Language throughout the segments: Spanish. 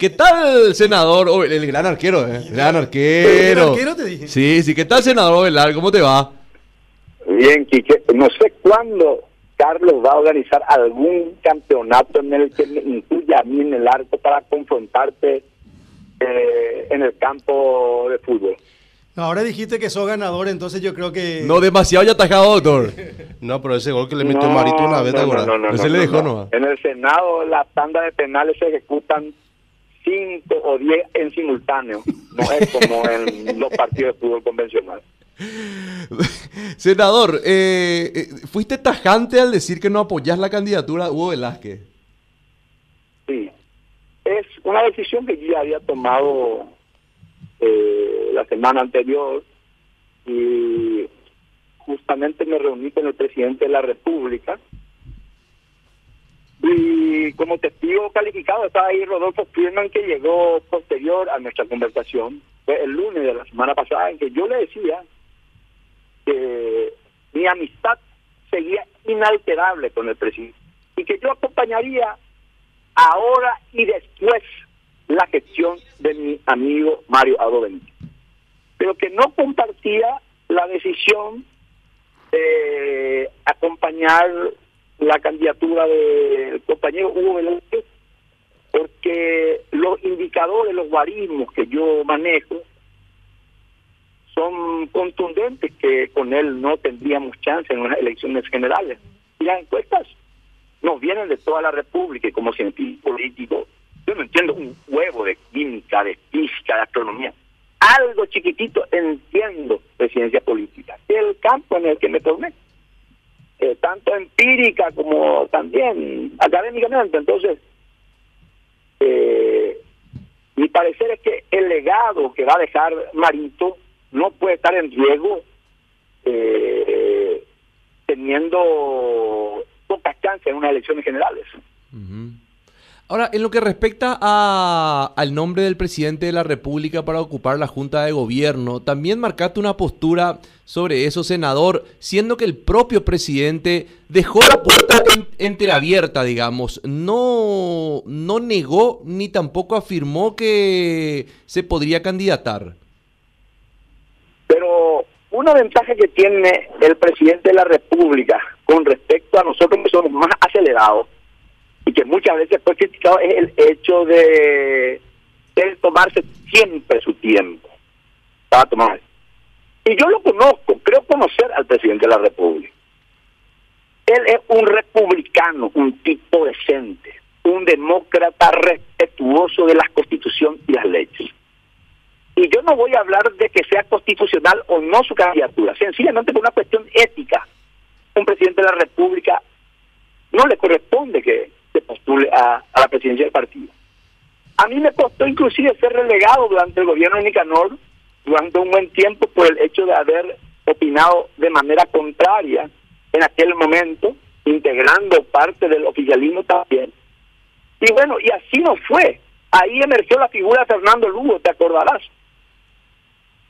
¿Qué tal, senador? Oh, el, el gran arquero, ¿eh? Gran arquero. ¿El arquero te dije? Sí, sí. ¿Qué tal, senador Ovelar? ¿Cómo te va? Bien, Quique. No sé cuándo Carlos va a organizar algún campeonato en el que me incluya a mí en el arco para confrontarte eh, en el campo de fútbol. No, ahora dijiste que sos ganador, entonces yo creo que... No, demasiado ya atajado, doctor. No, pero ese gol que le metió Marito una vez, ¿te acuerdas? Ese le dejó nomás. En el Senado las tandas de penales se ejecutan cinco o diez en simultáneo. No es como en los partidos de fútbol convencional. Senador, eh, eh, fuiste tajante al decir que no apoyás la candidatura de Hugo Velázquez. Sí. Es una decisión que yo ya había tomado eh, la semana anterior y justamente me reuní con el presidente de la República y como testigo calificado estaba ahí Rodolfo Firman que llegó posterior a nuestra conversación fue el lunes de la semana pasada en que yo le decía que mi amistad seguía inalterable con el presidente y que yo acompañaría ahora y después la gestión de mi amigo Mario Ado. Pero que no compartía la decisión de acompañar la candidatura del compañero Hugo Velázquez, porque los indicadores, los guarismos que yo manejo, son contundentes que con él no tendríamos chance en unas elecciones generales. Y las encuestas nos vienen de toda la República y como científico político, yo no entiendo un huevo de química, de física, de astronomía. Algo chiquitito entiendo de ciencia política, el campo en el que me eh, empírica como también académicamente. Entonces, eh, mi parecer es que el legado que va a dejar Marito no puede estar en riesgo eh, teniendo pocas chances en unas elecciones generales. Ahora, en lo que respecta a, al nombre del presidente de la República para ocupar la Junta de Gobierno, también marcaste una postura sobre eso, senador, siendo que el propio presidente dejó la puerta en, entreabierta, digamos, no, no negó ni tampoco afirmó que se podría candidatar. Pero una ventaja que tiene el presidente de la República con respecto a nosotros que somos más acelerados, y que muchas veces fue criticado es el hecho de, de tomarse siempre su tiempo para tomar. Y yo lo conozco, creo conocer al presidente de la República. Él es un republicano, un tipo decente, un demócrata respetuoso de la constitución y las leyes. Y yo no voy a hablar de que sea constitucional o no su candidatura, sencillamente por una cuestión ética. Un presidente de la República no le corresponde que a, la presidencia del partido. A mí me costó inclusive ser relegado durante el gobierno de Nicanor, durante un buen tiempo, por el hecho de haber opinado de manera contraria en aquel momento, integrando parte del oficialismo también. Y bueno, y así no fue. Ahí emergió la figura de Fernando Lugo, te acordarás.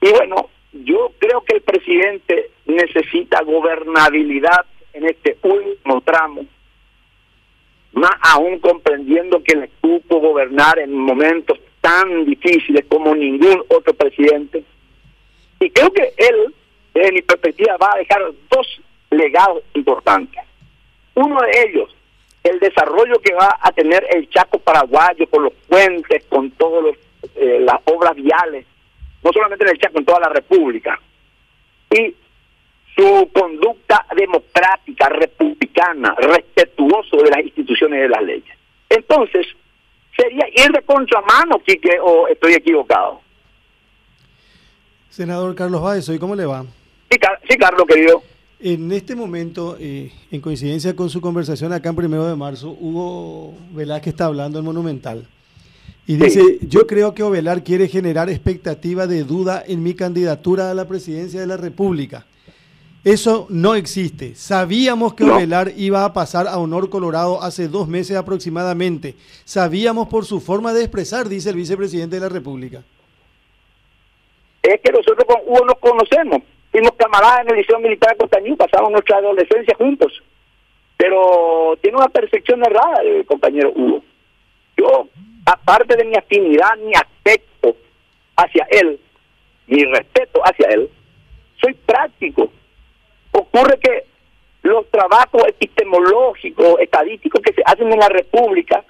Y bueno, yo creo que el presidente necesita gobernabilidad en este último tramo más aún comprendiendo que le cupo gobernar en momentos tan difíciles como ningún otro presidente. Y creo que él, desde mi perspectiva, va a dejar dos legados importantes. Uno de ellos, el desarrollo que va a tener el Chaco paraguayo con los puentes, con todas eh, las obras viales, no solamente en el Chaco, en toda la República. Y su conducta democrática, republicana, respetuoso de las instituciones y de las leyes. Entonces, sería ir de contramano, Quique, o estoy equivocado. Senador Carlos Báez, ¿y cómo le va? Sí, Car sí, Carlos, querido. En este momento, eh, en coincidencia con su conversación acá en primero de marzo, Hugo Velázquez está hablando en Monumental. Y dice, sí. yo creo que Ovelar quiere generar expectativa de duda en mi candidatura a la presidencia de la República. Eso no existe. Sabíamos que no. Ovelar iba a pasar a Honor Colorado hace dos meses aproximadamente. Sabíamos por su forma de expresar, dice el vicepresidente de la República. Es que nosotros con Hugo nos conocemos. Fuimos camaradas en el Liceo Militar de Costañú, pasamos nuestra adolescencia juntos. Pero tiene una percepción errada el compañero Hugo. Yo aparte de mi afinidad, mi afecto hacia él, mi respeto hacia él, soy práctico. Ocurre que los trabajos epistemológicos, estadísticos que se hacen en la República,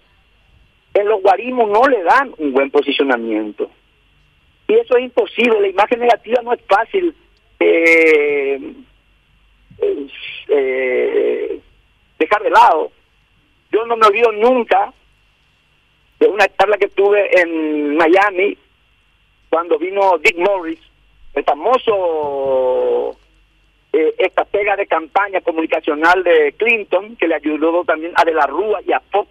en los guarismos no le dan un buen posicionamiento. Y eso es imposible, la imagen negativa no es fácil eh, eh, dejar de lado. Yo no me olvido nunca de una charla que tuve en Miami cuando vino Dick Morris, el famoso eh, estratega de campaña comunicacional de Clinton, que le ayudó también a De la Rúa y a Fox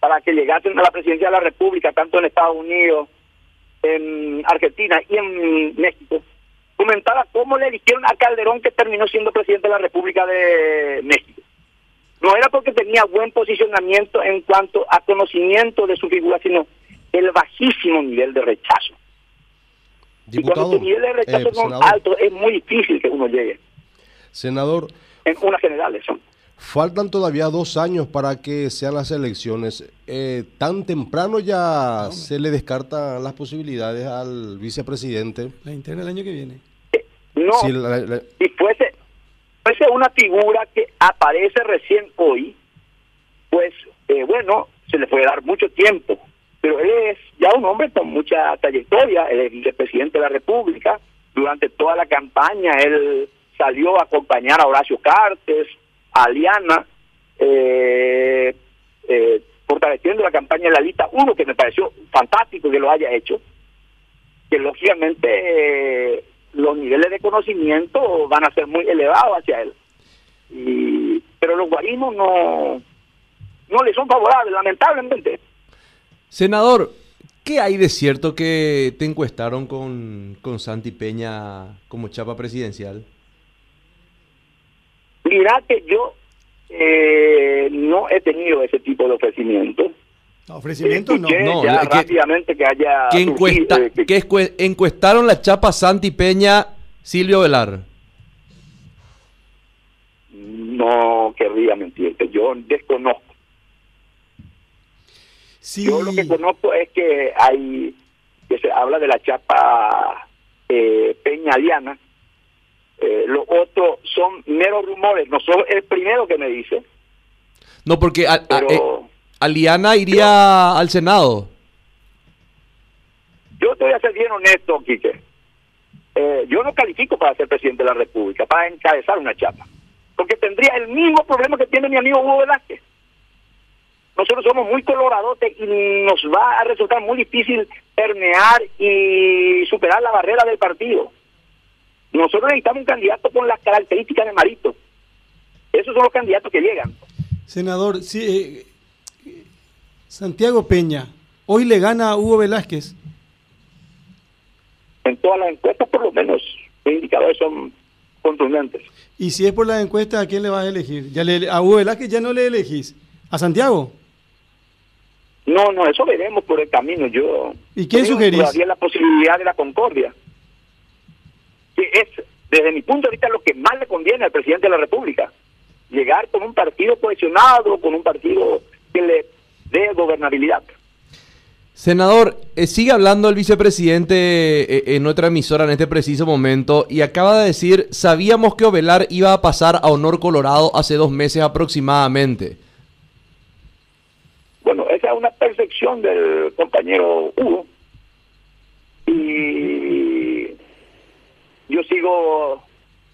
para que llegasen a la presidencia de la República, tanto en Estados Unidos, en Argentina y en México, comentaba cómo le eligieron a Calderón que terminó siendo presidente de la República de México. No era porque tenía buen posicionamiento en cuanto a conocimiento de su figura, sino el bajísimo nivel de rechazo. y cuando tu nivel de rechazo eh, es alto, es muy difícil que uno llegue. Senador. En unas generales son. Faltan todavía dos años para que sean las elecciones. Eh, ¿Tan temprano ya se le descartan las posibilidades al vicepresidente? La interna el año que viene. Eh, no, si fuese, fuese una figura que aparece recién hoy, pues eh, bueno, se le puede dar mucho tiempo. Pero él es ya un hombre con mucha trayectoria, él es vicepresidente de la República. Durante toda la campaña él salió a acompañar a Horacio Cartes, a Liana, eh, eh, fortaleciendo la campaña de la lista 1, que me pareció fantástico que lo haya hecho, que lógicamente eh, los niveles de conocimiento van a ser muy elevados hacia él. Y, pero los guarismos no, no le son favorables, lamentablemente. Senador, ¿qué hay de cierto que te encuestaron con, con Santi Peña como chapa presidencial? Mira que yo eh, no he tenido ese tipo de ofrecimiento. Ofrecimiento no. no ya rápidamente que haya. ¿Qué encuesta, que... encuestaron la chapa Santi Peña, Silvio Velar? No querría mentirte, yo desconozco. Sí. Yo lo que conozco es que hay, que se habla de la chapa eh, Peña Liana, eh, los otros son meros rumores. No soy el primero que me dice. No, porque eh, Aliana iría al Senado. Yo te voy a ser bien honesto, Quique. Eh, yo no califico para ser presidente de la República, para encabezar una chapa. Porque tendría el mismo problema que tiene mi amigo Hugo Velázquez. Nosotros somos muy coloradotes y nos va a resultar muy difícil permear y superar la barrera del partido. Nosotros necesitamos un candidato con las características de Marito. Esos son los candidatos que llegan. Senador, sí, eh, Santiago Peña, hoy le gana a Hugo Velázquez. En todas las encuestas, por lo menos, los indicadores son contundentes. Y si es por las encuestas, ¿a quién le vas a elegir? ¿Ya le, ¿A Hugo Velázquez ya no le elegís? ¿A Santiago? No, no, eso veremos por el camino. Yo. ¿Y quién sugerís? Todavía la posibilidad de la concordia que es, desde mi punto de vista, lo que más le conviene al presidente de la República. Llegar con un partido cohesionado, con un partido que le dé gobernabilidad. Senador, eh, sigue hablando el vicepresidente eh, en otra emisora en este preciso momento y acaba de decir, sabíamos que Ovelar iba a pasar a Honor Colorado hace dos meses aproximadamente. Bueno, esa es una percepción del compañero Hugo. Y yo sigo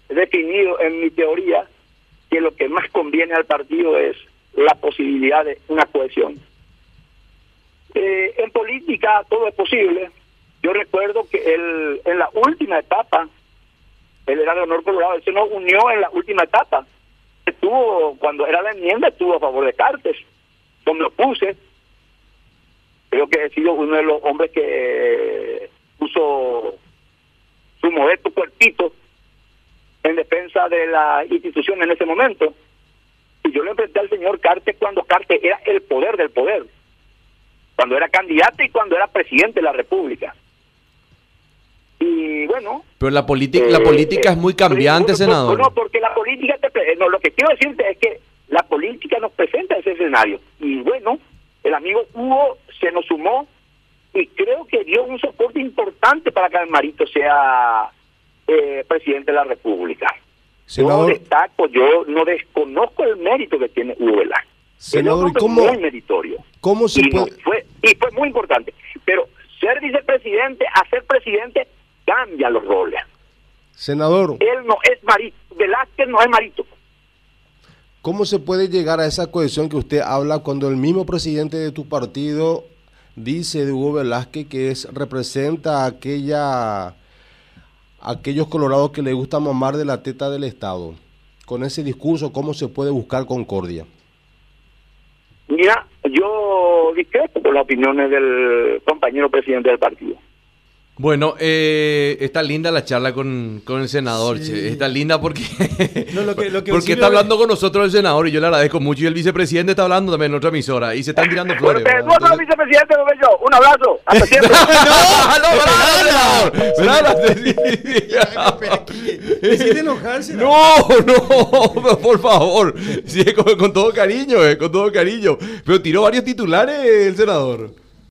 definido en mi teoría que lo que más conviene al partido es la posibilidad de una cohesión. Eh, en política todo es posible. Yo recuerdo que él, en la última etapa, él era de honor colorado, él se nos unió en la última etapa. Estuvo, cuando era la enmienda, estuvo a favor de Cartes. Donde lo puse, creo que he sido uno de los hombres que puso su modesto cuerpito en defensa de la institución en ese momento. Y yo le enfrenté al señor Carte cuando Carte era el poder del poder, cuando era candidato y cuando era presidente de la República. Y bueno. Pero la política, la política es muy cambiante, senador. No, porque la política, no, lo que quiero decirte es que la política nos presenta ese escenario. Y bueno, el amigo Hugo se nos sumó y creo que dio un soporte importante para que Almarito sea eh, presidente de la República. Senador- Yo destaco, yo no desconozco el mérito que tiene Hugo Velasco. Senador, es ¿y un hombre cómo- muy meritorio. ¿Cómo se y, no fue, y fue muy importante. Pero ser vicepresidente a ser presidente cambia los roles. Senador, Él no es Marito, Velázquez no es Marito. ¿cómo se puede llegar a esa cohesión que usted habla cuando el mismo presidente de tu partido dice de Hugo Velázquez que es representa aquella aquellos colorados que le gusta mamar de la teta del Estado? Con ese discurso, ¿cómo se puede buscar concordia? Mira, yo discrepo por las opiniones del compañero presidente del partido. Bueno, eh, está linda la charla con, con el senador, Sí. che. Está linda porque, No, lo que- lo que porque está hablando con nosotros el senador y yo le agradezco mucho. Y el vicepresidente está hablando también en otra emisora y se están tirando Bueno, flores. pero ¿verdad? tú no vicepresidente, lo yo. Un abrazo. Hasta siempre. ¡No. No, no, por favor. Sí, con, con todo cariño, eh, con todo cariño. Pero tiró varios titulares el senador.